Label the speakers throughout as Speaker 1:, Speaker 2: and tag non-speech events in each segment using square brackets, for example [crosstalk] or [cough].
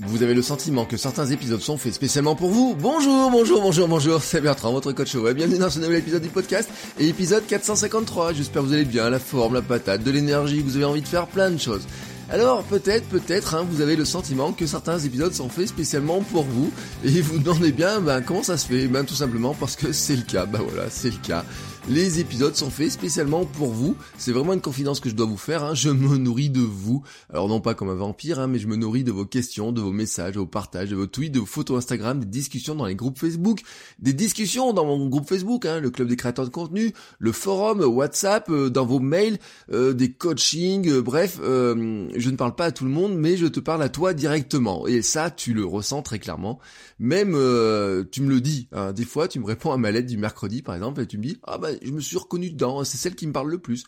Speaker 1: Vous avez le sentiment que certains épisodes sont faits spécialement pour vous Bonjour, bonjour, bonjour, bonjour, [laughs] c'est Bertrand, votre coach web. Bienvenue dans ce nouvel épisode du podcast et épisode 453. J'espère que vous allez bien, la forme, la patate, de l'énergie, vous avez envie de faire plein de choses. Alors peut-être, peut-être, hein, vous avez le sentiment que certains épisodes sont faits spécialement pour vous et vous demandez bien ben, comment ça se fait? Ben tout simplement parce que c'est le cas, ben voilà, c'est le cas. Les épisodes sont faits spécialement pour vous. C'est vraiment une confidence que je dois vous faire. hein. Je me nourris de vous. Alors non pas comme un vampire, hein, mais je me nourris de vos questions, de vos messages, de vos partages, de vos tweets, de vos photos Instagram, des discussions dans les groupes Facebook, des discussions dans mon groupe Facebook, hein, le club des créateurs de contenu, le forum, WhatsApp, euh, dans vos mails, euh, des coachings, euh, bref, euh, je ne parle pas à tout le monde, mais je te parle à toi directement. Et ça, tu le ressens très clairement. Même, euh, tu me le dis. hein. Des fois, tu me réponds à ma lettre du mercredi, par exemple, et tu me dis, ah bah, je me suis reconnu dedans, c'est celle qui me parle le plus.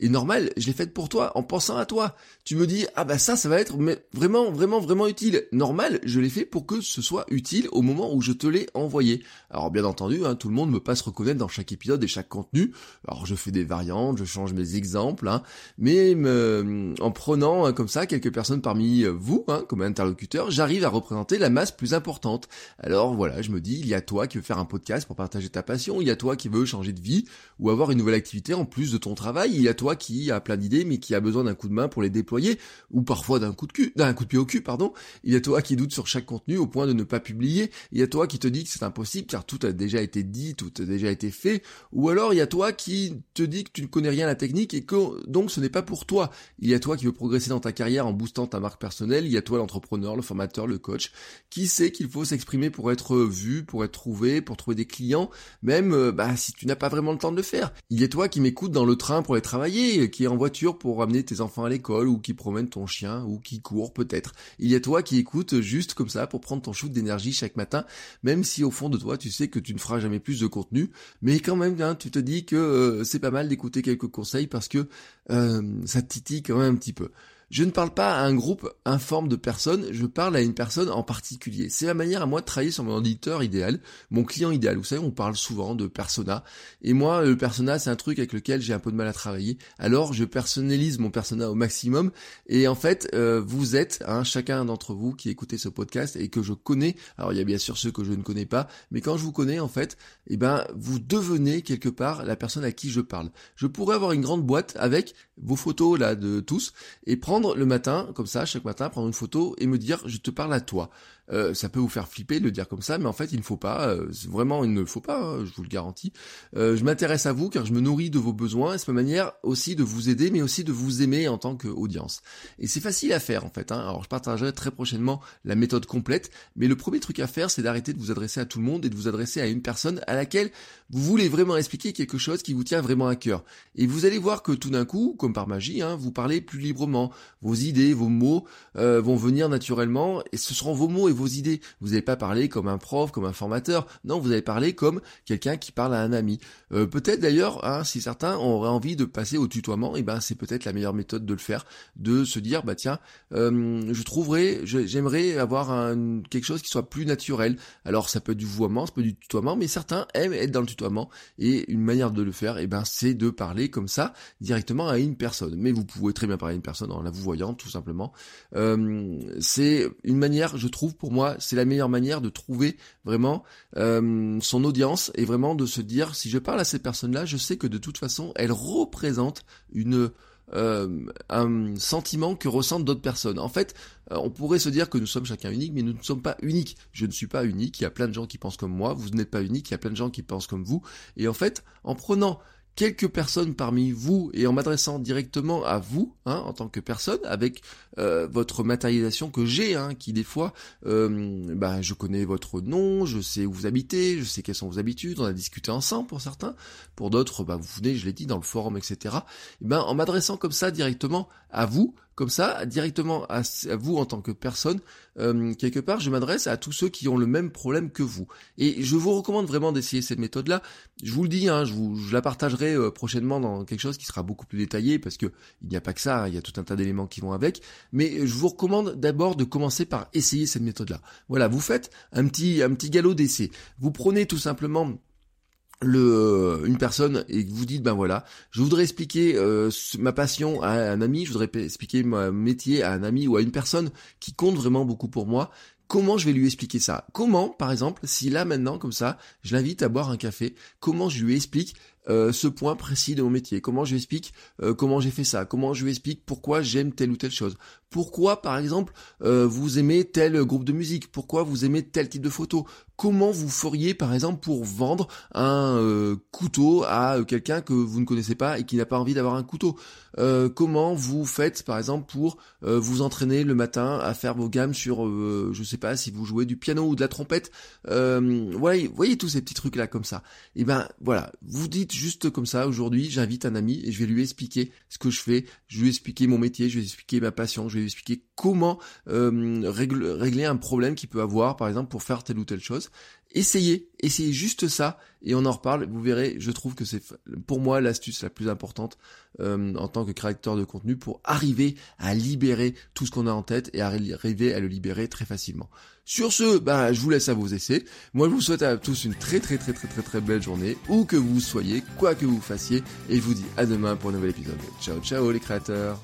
Speaker 1: Et normal, je l'ai faite pour toi, en pensant à toi. Tu me dis, ah bah ça, ça va être vraiment, vraiment, vraiment utile. Normal, je l'ai fait pour que ce soit utile au moment où je te l'ai envoyé. Alors bien entendu, hein, tout le monde ne peut pas se reconnaître dans chaque épisode et chaque contenu. Alors je fais des variantes, je change mes exemples, hein, mais en prenant hein, comme ça quelques personnes parmi vous, comme interlocuteur, j'arrive à représenter la masse plus importante. Alors voilà, je me dis, il y a toi qui veux faire un podcast pour partager ta passion, il y a toi qui veux changer de vie ou avoir une nouvelle activité en plus de ton travail, qui a plein d'idées mais qui a besoin d'un coup de main pour les déployer ou parfois d'un coup de cul, d'un coup de pied au cul, pardon. Il y a toi qui doute sur chaque contenu au point de ne pas publier, il y a toi qui te dit que c'est impossible car tout a déjà été dit, tout a déjà été fait, ou alors il y a toi qui te dit que tu ne connais rien à la technique et que donc ce n'est pas pour toi. Il y a toi qui veux progresser dans ta carrière en boostant ta marque personnelle, il y a toi l'entrepreneur, le formateur, le coach, qui sait qu'il faut s'exprimer pour être vu, pour être trouvé, pour trouver des clients, même euh, bah, si tu n'as pas vraiment le temps de le faire. Il y a toi qui m'écoute dans le train pour aller travailler, qui est en voiture pour amener tes enfants à l'école, ou qui promène ton chien, ou qui court peut-être. Il y a toi qui écoute juste comme ça pour prendre ton shoot d'énergie chaque matin, même si au fond de toi tu sais que tu ne feras jamais plus de contenu, mais quand même hein, tu te dis que euh, c'est pas mal d'écouter quelques conseils parce que euh, ça te titille quand même un petit peu. Je ne parle pas à un groupe informe de personnes, je parle à une personne en particulier. C'est ma manière à moi de travailler sur mon auditeur idéal, mon client idéal. Vous savez, on parle souvent de persona. Et moi, le persona, c'est un truc avec lequel j'ai un peu de mal à travailler. Alors, je personnalise mon persona au maximum. Et en fait, euh, vous êtes, hein, chacun d'entre vous qui écoutez ce podcast et que je connais. Alors, il y a bien sûr ceux que je ne connais pas. Mais quand je vous connais, en fait, eh ben, vous devenez quelque part la personne à qui je parle. Je pourrais avoir une grande boîte avec vos photos là de tous et prendre le matin, comme ça, chaque matin, prendre une photo et me dire je te parle à toi. Euh, ça peut vous faire flipper de le dire comme ça, mais en fait il ne faut pas, euh, vraiment il ne faut pas, hein, je vous le garantis. Euh, je m'intéresse à vous car je me nourris de vos besoins c'est ma manière aussi de vous aider, mais aussi de vous aimer en tant qu'audience. Et c'est facile à faire en fait. Hein. Alors je partagerai très prochainement la méthode complète, mais le premier truc à faire c'est d'arrêter de vous adresser à tout le monde et de vous adresser à une personne à laquelle vous voulez vraiment expliquer quelque chose qui vous tient vraiment à cœur. Et vous allez voir que tout d'un coup, comme par magie, hein, vous parlez plus librement. Vos idées, vos mots euh, vont venir naturellement et ce seront vos mots et vos idées. Vous n'allez pas parler comme un prof, comme un formateur. Non, vous allez parler comme quelqu'un qui parle à un ami. Euh, peut-être d'ailleurs, hein, si certains auraient envie de passer au tutoiement, et ben c'est peut-être la meilleure méthode de le faire, de se dire bah tiens, euh, je trouverais, j'aimerais avoir quelque chose qui soit plus naturel. Alors ça peut être du vouvoiement, ça peut être du tutoiement, mais certains aiment être dans le tutoiement et une manière de le faire, et ben c'est de parler comme ça directement à une personne. Mais vous pouvez très bien parler à une personne en la vous voyant tout simplement. Euh, c'est une manière, je trouve pour moi, c'est la meilleure manière de trouver vraiment euh, son audience et vraiment de se dire si je parle à cette personne-là, je sais que de toute façon, elle représente une euh, un sentiment que ressentent d'autres personnes. En fait, euh, on pourrait se dire que nous sommes chacun uniques, mais nous ne sommes pas uniques. Je ne suis pas unique, il y a plein de gens qui pensent comme moi, vous n'êtes pas unique, il y a plein de gens qui pensent comme vous. Et en fait, en prenant quelques personnes parmi vous et en m'adressant directement à vous, hein, en tant que personne, avec euh, votre matérialisation que j'ai, hein, qui des fois, euh, bah, je connais votre nom, je sais où vous habitez, je sais quelles sont vos habitudes, on a discuté ensemble pour certains, pour d'autres, bah, vous venez, je l'ai dit, dans le forum, etc. Et ben, en m'adressant comme ça directement à vous, comme ça, directement à, vous en tant que personne, euh, quelque part, je m'adresse à tous ceux qui ont le même problème que vous. Et je vous recommande vraiment d'essayer cette méthode-là. Je vous le dis, hein, je, vous, je la partagerai euh, prochainement dans quelque chose qui sera beaucoup plus détaillé, parce que il n'y a pas que ça, hein, il y a tout un tas d'éléments qui vont avec. Mais je vous recommande d'abord de commencer par essayer cette méthode-là. Voilà, vous faites un petit, un petit galop d'essai. Vous prenez tout simplement le, euh, une personne et vous dites ben voilà, je voudrais expliquer euh, ma passion à un ami, je voudrais expliquer mon métier à un ami ou à une personne qui compte vraiment beaucoup pour moi. Comment je vais lui expliquer ça? Comment, par exemple, si là maintenant comme ça, je l'invite à boire un café, comment je lui explique euh, ce point précis de mon métier? Comment je lui explique comment j'ai fait ça? Comment je lui explique pourquoi j'aime telle ou telle chose? Pourquoi, par exemple, vous aimez tel groupe de musique? Pourquoi vous aimez tel type de photo? Comment vous feriez par exemple pour vendre un euh, couteau à euh, quelqu'un que vous ne connaissez pas et qui n'a pas envie d'avoir un couteau? Euh, Comment vous faites par exemple pour vous entraîner le matin à faire vos gammes sur, je sais si vous jouez du piano ou de la trompette voyez, voyez tous ces petits trucs là comme ça. Et eh ben voilà, vous dites juste comme ça aujourd'hui, j'invite un ami et je vais lui expliquer ce que je fais, je vais lui expliquer mon métier, je vais lui expliquer ma passion, je vais lui expliquer comment régler un problème qu'il peut avoir par exemple pour faire telle ou telle chose. Essayez, essayez juste ça et on en reparle. Vous verrez, je trouve que c'est pour moi l'astuce la plus importante euh, en tant que créateur de contenu pour arriver à libérer tout ce qu'on a en tête et arriver à le libérer très facilement. Sur ce, bah, je vous laisse à vos essais. Moi, je vous souhaite à tous une très très très très très très belle journée, où que vous soyez, quoi que vous fassiez, et je vous dis à demain pour un nouvel épisode. Ciao ciao les créateurs